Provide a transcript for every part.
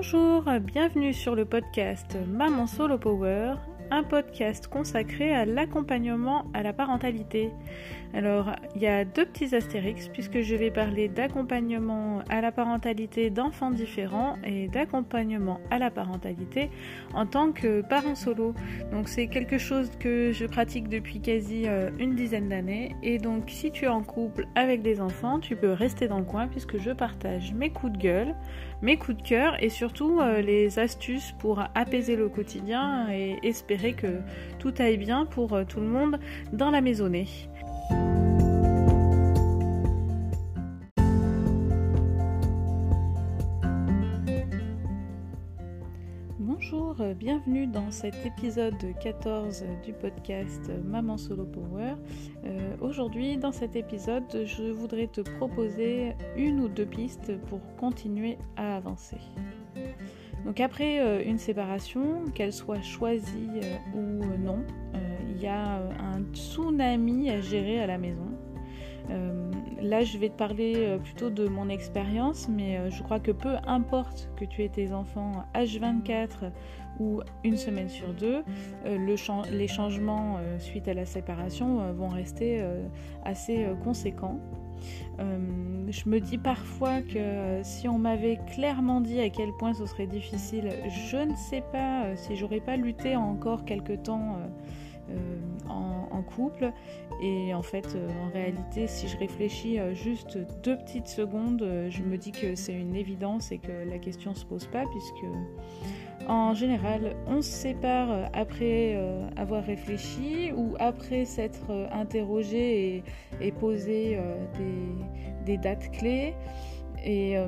Bonjour, bienvenue sur le podcast Maman Solo Power, un podcast consacré à l'accompagnement à la parentalité. Alors, il y a deux petits astérix puisque je vais parler d'accompagnement à la parentalité d'enfants différents et d'accompagnement à la parentalité en tant que parent solo. Donc, c'est quelque chose que je pratique depuis quasi euh, une dizaine d'années. Et donc, si tu es en couple avec des enfants, tu peux rester dans le coin puisque je partage mes coups de gueule, mes coups de cœur et surtout euh, les astuces pour apaiser le quotidien et espérer que tout aille bien pour euh, tout le monde dans la maisonnée. Bienvenue dans cet épisode 14 du podcast Maman Solo Power. Euh, aujourd'hui, dans cet épisode, je voudrais te proposer une ou deux pistes pour continuer à avancer. Donc après euh, une séparation, qu'elle soit choisie euh, ou non, il y a un tsunami à gérer à la maison. Euh, là, je vais te parler euh, plutôt de mon expérience, mais euh, je crois que peu importe que tu aies tes enfants H24 ou une semaine sur deux, les changements suite à la séparation vont rester assez conséquents. je me dis parfois que si on m'avait clairement dit à quel point ce serait difficile, je ne sais pas si j'aurais pas lutté encore quelque temps en, couple. Et en fait, euh, en réalité, si je réfléchis euh, juste deux petites secondes, euh, je me dis que c'est une évidence et que la question se pose pas, puisque en général, on se sépare après avoir réfléchi ou après s'être interrogé et, posé des, dates clés. Et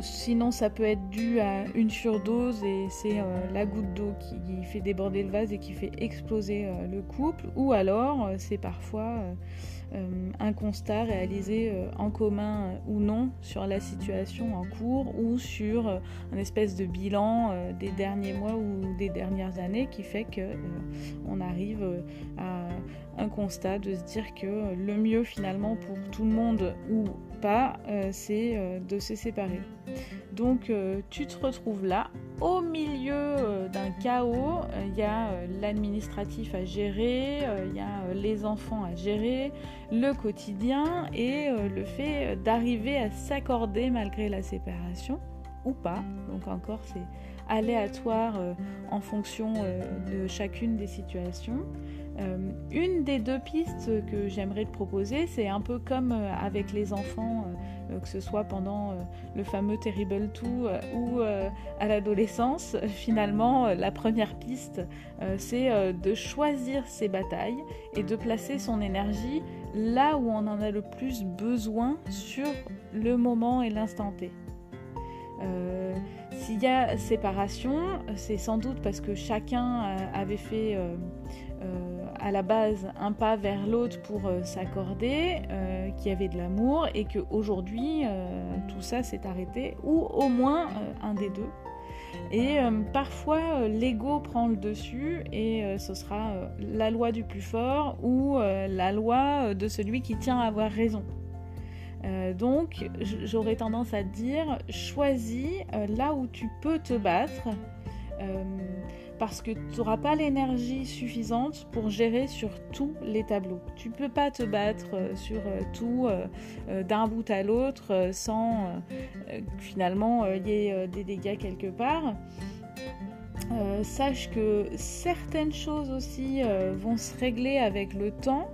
Sinon, ça peut être dû à une surdose et c'est euh, la goutte d'eau qui fait déborder le vase et qui fait exploser euh, le couple. Ou alors, euh, c'est parfois un constat réalisé en commun ou non sur la situation en cours ou sur un espèce de bilan des derniers mois ou des dernières années qui fait qu'on arrive à un constat de se dire que le mieux finalement pour tout le monde ou pas, c'est de se séparer. Donc euh, tu te retrouves là, au milieu euh, d'un chaos. Il y a euh, l'administratif à gérer, il y a les enfants à gérer, le quotidien et le fait d'arriver à s'accorder malgré la séparation pas. Donc encore c'est aléatoire en fonction de chacune des situations. une des deux pistes que j'aimerais te proposer, c'est un peu comme avec les enfants euh, que ce soit pendant euh, le fameux Terrible 2 euh, ou à l'adolescence. Finalement, la première piste, c'est de choisir ses batailles et de placer son énergie là où on en a le plus besoin sur le moment et l'instant T. S'il y a séparation, c'est sans doute parce que chacun avait fait à la base un pas vers l'autre pour euh, s'accorder, euh, qu'il y avait de l'amour et qu'aujourd'hui euh, tout ça s'est arrêté, ou au moins un des deux. Et parfois l'ego prend le dessus et ce sera la loi du plus fort ou la loi de celui qui tient à avoir raison. Donc j'aurais tendance à dire choisis là où tu peux te battre parce que tu n'auras pas l'énergie suffisante pour gérer sur tous les tableaux. Tu ne peux pas te battre euh, sur euh, tout euh, d'un bout à l'autre sans finalement il y ait des dégâts quelque part. sache que certaines choses aussi vont se régler avec le temps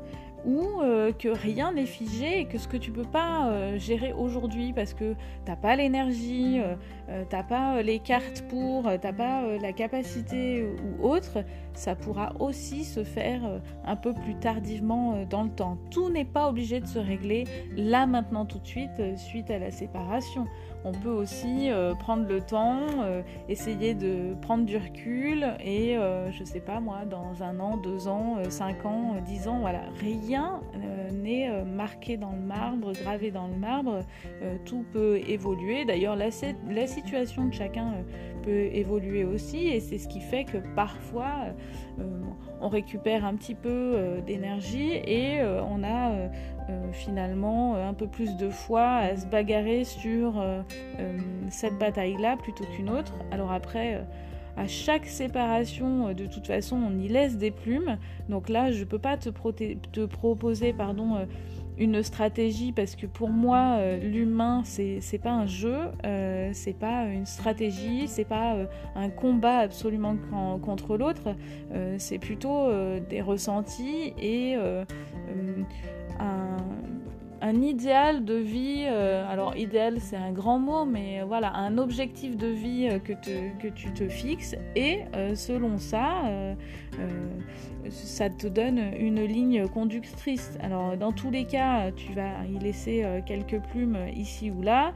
ou euh, que rien n'est figé et que ce que tu peux pas euh, gérer aujourd'hui parce que t'as pas l'énergie, euh, t'as pas les cartes pour, t'as pas la capacité ou autre, ça pourra aussi se faire un peu plus tardivement dans le temps. Tout n'est pas obligé de se régler là maintenant tout de suite suite à la séparation. On peut aussi prendre le temps, essayer de prendre du recul et je sais pas moi dans un an, deux ans, cinq ans, dix ans, voilà, rien rien n'est marqué dans le marbre, gravé dans le marbre. tout peut évoluer. D'ailleurs, la, la, situation de chacun peut évoluer aussi, et c'est ce qui fait que parfois on récupère un petit peu d'énergie et on a finalement un peu plus de foi à se bagarrer sur cette bataille-là plutôt qu'une autre. Alors après, à chaque séparation, euh, de toute façon, on y laisse des plumes. Donc là, je ne peux pas te, proposer pardon, euh, une stratégie parce que pour moi, euh, l'humain, c'est pas un jeu, c'est pas une stratégie, c'est pas un combat absolument contre l'autre, c'est plutôt des ressentis et un un idéal de vie, euh, alors idéal c'est un grand mot, mais voilà, un objectif de vie euh, que, que, tu te fixes et euh, selon ça, ça te donne une ligne conductrice. Alors dans tous les cas, tu vas y laisser quelques plumes ici ou là.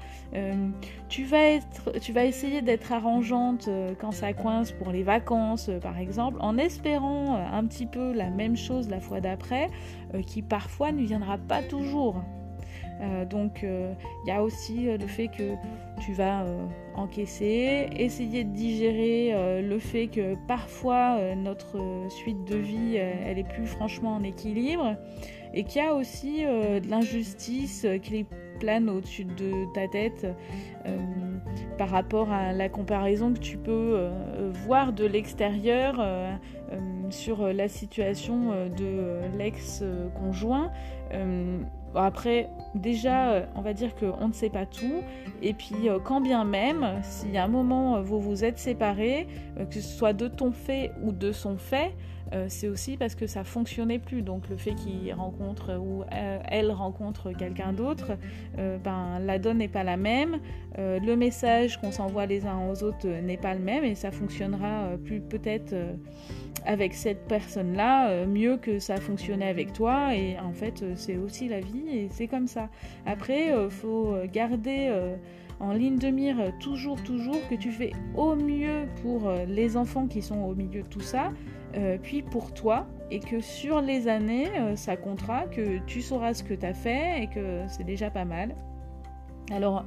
tu, vas être, tu vas essayer d'être arrangeante quand ça coince pour les vacances par exemple, en espérant un petit peu la même chose la fois d'après, qui parfois ne viendra pas toujours. Euh, donc il euh, y a aussi euh, le fait que tu vas encaisser, essayer de digérer le fait que parfois notre suite de vie elle est plus franchement en équilibre et qu'il y a aussi de l'injustice qui plane au-dessus de ta tête par rapport à la comparaison que tu peux voir de l'extérieur sur la situation de l'ex-conjoint après, déjà, euh, on va dire qu'on ne sait pas tout. Et puis, euh, quand bien même, si à un moment euh, vous vous êtes séparés, que ce soit de ton fait ou de son fait, c'est aussi parce que ça fonctionnait plus. Donc le fait qu'il rencontre ou elle rencontre quelqu'un d'autre, ben la donne n'est pas la même. le message qu'on s'envoie les uns aux autres n'est pas le même et ça fonctionnera plus peut-être avec cette personne-là euh, mieux que ça fonctionnait avec toi. Et en fait, euh, c'est aussi la vie et c'est comme ça. Après, il euh, faut garder en ligne de mire toujours, toujours que tu fais au mieux pour les enfants qui sont au milieu de tout ça, puis pour toi, et que sur les années, ça comptera, que tu sauras ce que tu as fait et que c'est déjà pas mal. Alors,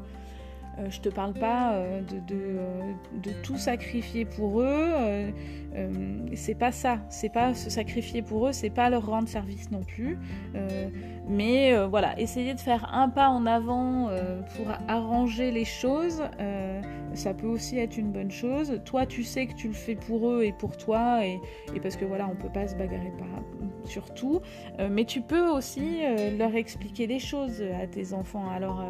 euh, je te parle pas euh, euh, de, tout sacrifier pour eux. c'est pas ça. C'est pas se sacrifier pour eux. C'est pas leur rendre service non plus. mais voilà, essayer de faire un pas en avant pour arranger les choses. ça peut aussi être une bonne chose. Toi, tu sais que tu le fais pour eux et pour toi, et, parce que voilà, on peut pas se bagarrer sur tout. mais tu peux aussi leur expliquer des choses à tes enfants. Alors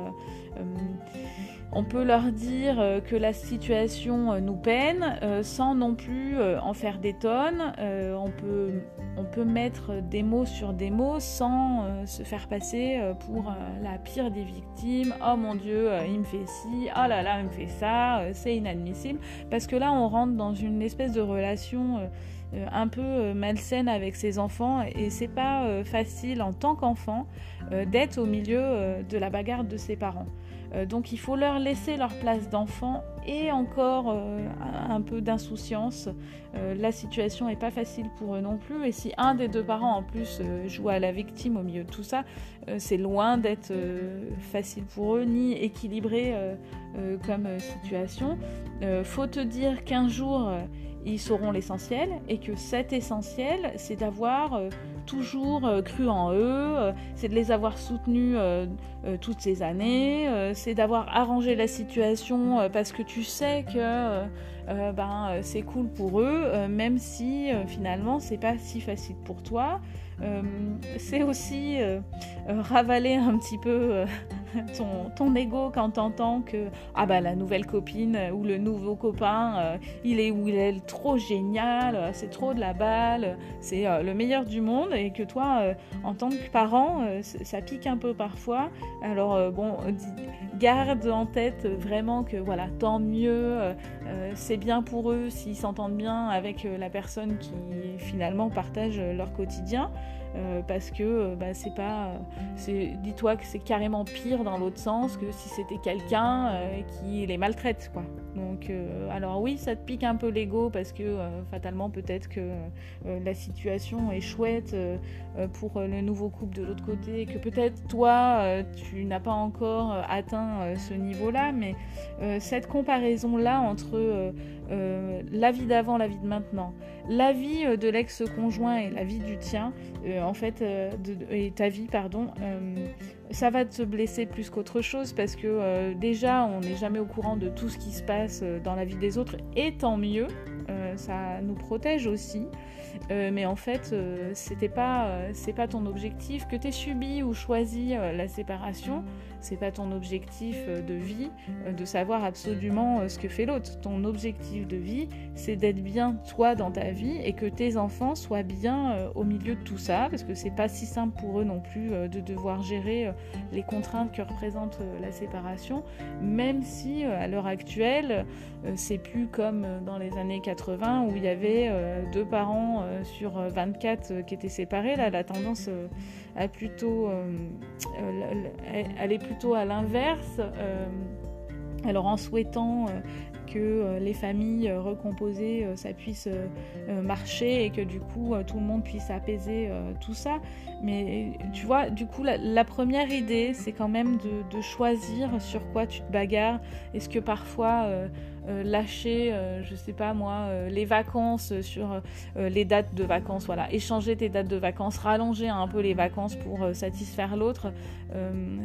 on peut leur dire euh, que la situation euh, nous peine euh, sans non plus en faire des tonnes. on, peut, on peut mettre des mots sur des mots sans se faire passer pour la pire des victimes. Oh mon Dieu, il me fait ci, oh là là, il me fait ça, c'est inadmissible. Parce que là, on rentre dans une espèce de relation un peu malsaine avec ses enfants et c'est pas facile en tant qu'enfant d'être au milieu de la bagarre de ses parents. Euh, donc il faut leur laisser leur place d'enfant et encore euh, un peu d'insouciance. Euh, la situation n'est pas facile pour eux non plus. Et si un des deux parents en plus joue à la victime au milieu de tout ça, c'est loin d'être facile pour eux ni équilibré comme situation. faut te dire qu'un jour ils sauront l'essentiel et que cet essentiel, c'est d'avoir toujours euh, cru en eux, euh, c'est de les avoir soutenus toutes ces années, c'est d'avoir arrangé la situation parce que tu sais que ben, c'est cool pour eux, même si finalement c'est pas si facile pour toi. c'est aussi ravaler un petit peu ton, ton ego quand t'entends que ah bah la nouvelle copine ou le nouveau copain euh, il est ou il est trop génial, euh, c'est trop de la balle, c'est euh, le meilleur du monde et que toi en tant que parent ça pique un peu parfois. Alors bon garde en tête vraiment que voilà tant mieux, c'est bien pour eux s'ils s'entendent bien avec la personne qui finalement partage leur quotidien. Parce que bah, c'est pas. dis-toi que c'est carrément pire dans l'autre sens que si c'était quelqu'un qui les maltraite, quoi. Donc, alors oui, ça te pique un peu l'ego parce que fatalement, peut-être que la situation est chouette pour le nouveau couple de l'autre côté, que peut-être toi, tu n'as pas encore atteint ce niveau-là, mais cette comparaison-là entre la vie d'avant, la vie de maintenant, la vie euh, de l'ex-conjoint et la vie du tien, euh, en fait, euh, et ta vie, pardon, ça va te blesser plus qu'autre chose parce que déjà, on n'est jamais au courant de tout ce qui se passe dans la vie des autres, et tant mieux, ça nous protège aussi. mais en fait, c'était pas, c'est pas ton objectif que tu aies subi ou choisi la séparation c'est pas ton objectif euh, de vie euh, de savoir absolument euh, ce que fait l'autre. Ton objectif de vie, c'est d'être bien toi dans ta vie et que tes enfants soient bien au milieu de tout ça, parce que c'est pas si simple pour eux non plus de devoir gérer les contraintes que représente la séparation, même si à l'heure actuelle, c'est plus comme dans les années 80 où il y avait deux parents sur 24 qui étaient séparés. Là, la tendance a plutôt, elle est plutôt à l'inverse. Euh, alors en souhaitant euh, que euh, les familles recomposées, ça puisse marcher et que du coup tout le monde puisse apaiser tout ça. Mais tu vois, du coup, la, première idée, c'est quand même de, choisir sur quoi tu te bagarres. Est-ce que parfois euh, lâcher, euh, je sais pas moi, euh, les vacances sur les dates de vacances, voilà, échanger tes dates de vacances, rallonger un peu les vacances pour satisfaire l'autre,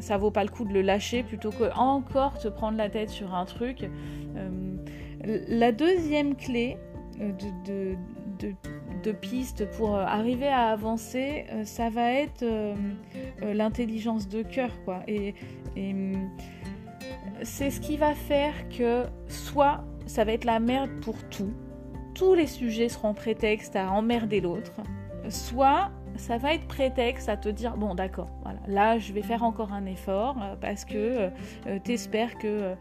ça vaut pas le coup de le lâcher plutôt que encore te prendre la tête sur un truc. la deuxième clé de, de, piste pour arriver à avancer, ça va être l'intelligence de cœur, quoi. Et c'est ce qui va faire que soit ça va être la merde pour tout, tous les sujets seront prétexte à emmerder l'autre, soit ça va être prétexte à te dire bon d'accord là je vais faire encore un effort euh, parce que euh, euh, t'espères que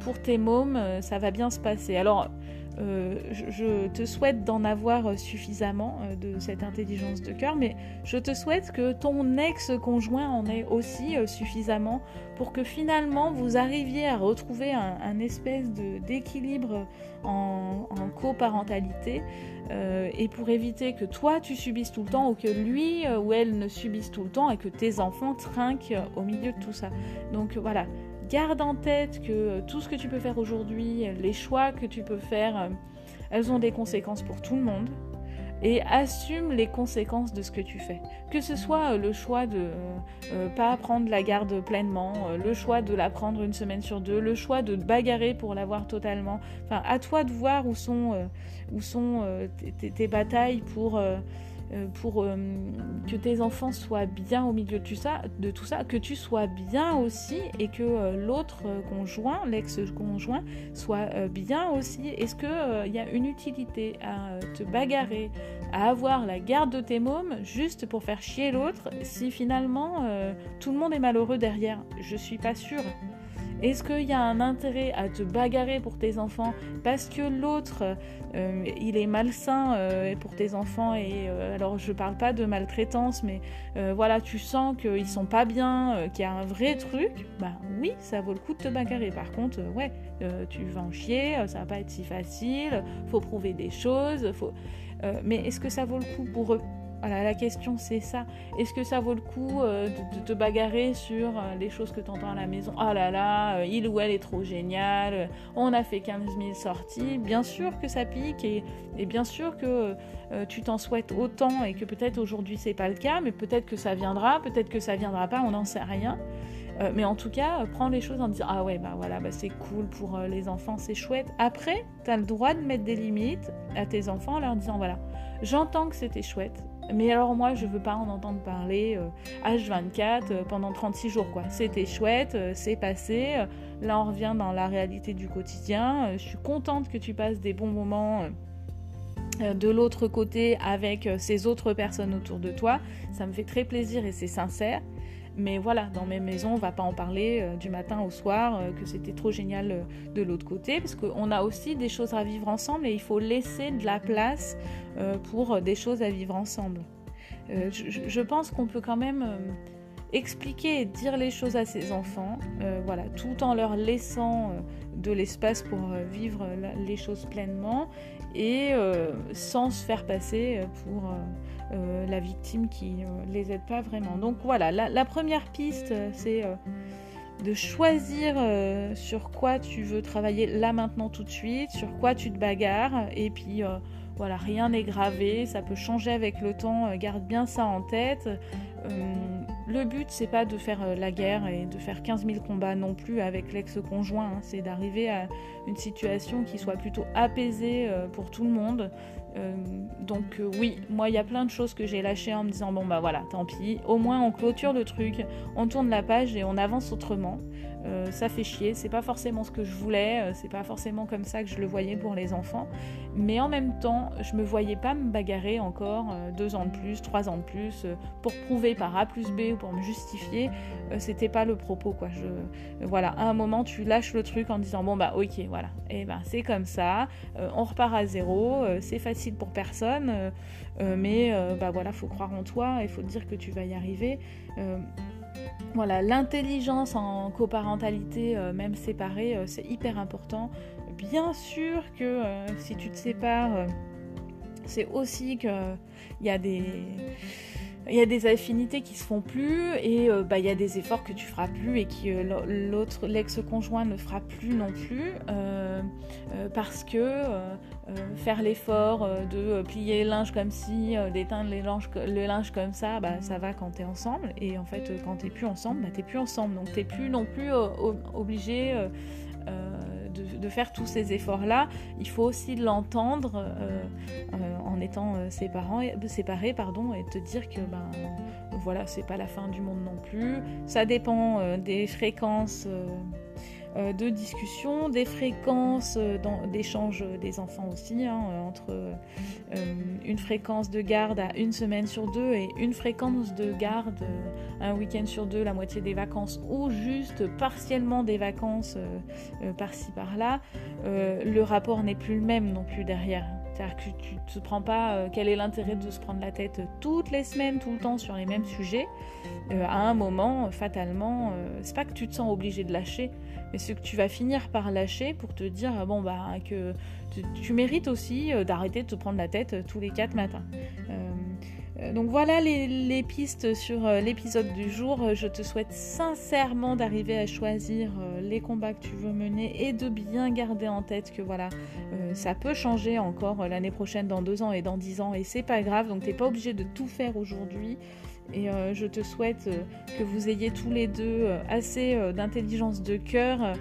pour tes mômes ça va bien se passer. Alors euh, je, te souhaite d'en avoir suffisamment euh, de cette intelligence de cœur, mais je te souhaite que ton ex-conjoint en ait aussi euh, suffisamment pour que finalement vous arriviez à retrouver un, espèce d'équilibre en, en, coparentalité et pour éviter que toi tu subisses tout le temps ou que lui ou elle ne subisse tout le temps et que tes enfants trinquent au milieu de tout ça. Donc voilà, garde en tête que euh, tout ce que tu peux faire aujourd'hui, les choix que tu peux faire, euh, elles ont des conséquences pour tout le monde. Et assume les conséquences de ce que tu fais. Que ce soit euh, le choix de ne pas prendre la garde pleinement, le choix de la prendre une semaine sur deux, le choix de bagarrer pour l'avoir totalement. Enfin, à toi de voir où sont, sont tes, batailles pour euh, pour euh, que tes enfants soient bien au milieu de tout ça, de tout ça que tu sois bien aussi et que euh, l'autre conjoint, l'ex-conjoint, soit bien aussi. Est-ce qu'il y a une utilité à te bagarrer, à avoir la garde de tes mômes juste pour faire chier l'autre si finalement tout le monde est malheureux derrière? Je suis pas sûre. Est-ce qu'il y a un intérêt à te bagarrer pour tes enfants parce que l'autre, euh, il est malsain euh, pour tes enfants et euh, alors je parle pas de maltraitance, mais voilà, tu sens qu'ils sont pas bien, qu'il y a un vrai truc, bah oui, ça vaut le coup de te bagarrer. Par contre, ouais, tu vas en chier, ça va pas être si facile, faut prouver des choses, faut... mais est-ce que ça vaut le coup pour eux? Voilà, la question c'est ça. Est-ce que ça vaut le coup euh, de, te bagarrer sur euh, les choses que tu entends à la maison? Ah là là, euh, il ou elle est trop génial, on a fait 15 000 sorties. Bien sûr que ça pique et, bien sûr que tu t'en souhaites autant et que peut-être aujourd'hui c'est pas le cas, mais peut-être que ça viendra, peut-être que ça viendra pas, on n'en sait rien. mais en tout cas, prends les choses en disant Ah ouais, bah voilà, bah c'est cool pour les enfants, c'est chouette. Après, tu as le droit de mettre des limites à tes enfants en leur disant Voilà, j'entends que c'était chouette, mais alors moi, je veux pas en entendre parler H24 euh, euh, pendant 36 jours quoi. C'était chouette, euh, c'est passé. là, on revient dans la réalité du quotidien. je suis contente que tu passes des bons moments de l'autre côté avec ces autres personnes autour de toi. Ça me fait très plaisir et c'est sincère. Mais voilà, dans mes maisons, on va pas en parler euh, du matin au soir, euh, que c'était trop génial euh, de l'autre côté, parce qu'on a aussi des choses à vivre ensemble et il faut laisser de la place pour des choses à vivre ensemble. je, pense qu'on peut quand même expliquer et dire les choses à ses enfants, voilà, tout en leur laissant de l'espace pour vivre les choses pleinement et sans se faire passer pour la victime qui ne les aide pas vraiment. Donc voilà, la première piste, c'est de choisir euh, sur quoi tu veux travailler là maintenant tout de suite, sur quoi tu te bagarres, et puis euh, voilà, rien n'est gravé, ça peut changer avec le temps, euh, garde bien ça en tête. Le but, c'est pas de faire la guerre et de faire 15 000 combats non plus avec l'ex-conjoint, hein. c'est d'arriver à une situation qui soit plutôt apaisée pour tout le monde. Euh, donc euh, oui, moi il y a plein de choses que j'ai lâchées en me disant bon bah voilà, tant pis, au moins on clôture le truc, on tourne la page et on avance autrement. Euh, ça fait chier, c'est pas forcément ce que je voulais, c'est pas forcément comme ça que je le voyais pour les enfants, mais en même temps, je me voyais pas me bagarrer encore deux ans de plus, trois ans de plus, pour prouver par A plus B ou pour me justifier, c'était pas le propos quoi. Voilà, à un moment, tu lâches le truc en disant bon bah ok, voilà, et eh ben c'est comme ça, on repart à zéro, c'est facile pour personne, mais bah voilà, faut croire en toi, il faut dire que tu vas y arriver. Voilà, l'intelligence en coparentalité, euh, même séparée, euh, c'est hyper important. Bien sûr que euh, si tu te sépares, c'est aussi qu'il y a des il y a des affinités qui se font plus et bah, il y a des efforts que tu feras plus et que l'autre l'ex-conjoint ne fera plus non plus parce que euh, faire l'effort euh, de plier le linge comme ci, euh, d'éteindre le linge comme ça, bah, ça va quand t'es ensemble. Et en fait, quand t'es plus ensemble, bah, t'es plus ensemble. Donc t'es plus non plus obligé de, faire tous ces efforts-là. Il faut aussi l'entendre en étant séparés, pardon, et te dire que ben voilà, c'est pas la fin du monde non plus. Ça dépend des fréquences euh, de discussion, des fréquences euh, d'échange des enfants aussi, hein, euh, entre une fréquence de garde à une semaine sur deux et une fréquence de garde un week-end sur deux, la moitié des vacances, ou juste partiellement des vacances par-ci par-là, le rapport n'est plus le même non plus derrière. C'est-à-dire que tu ne te prends pas quel est l'intérêt de se prendre la tête toutes les semaines, tout le temps sur les mêmes sujets. à un moment, fatalement, c'est pas que tu te sens obligé de lâcher, mais ce que tu vas finir par lâcher pour te dire ah bon bah que tu, mérites aussi euh, d'arrêter de te prendre la tête euh, tous les quatre matins. Euh, donc voilà les, pistes sur l'épisode du jour. Je te souhaite sincèrement d'arriver à choisir les combats que tu veux mener et de bien garder en tête que voilà, ça peut changer encore l'année prochaine, dans deux ans et dans dix ans, et c'est pas grave. Donc t'es pas obligé de tout faire aujourd'hui. Et euh, je te souhaite euh, que vous ayez tous les deux euh, assez d'intelligence de cœur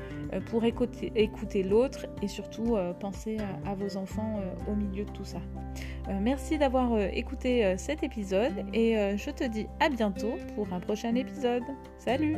pour écouter l'autre et surtout penser à, vos enfants au milieu de tout ça. Merci d'avoir écouté cet épisode et je te dis à bientôt pour un prochain épisode. Salut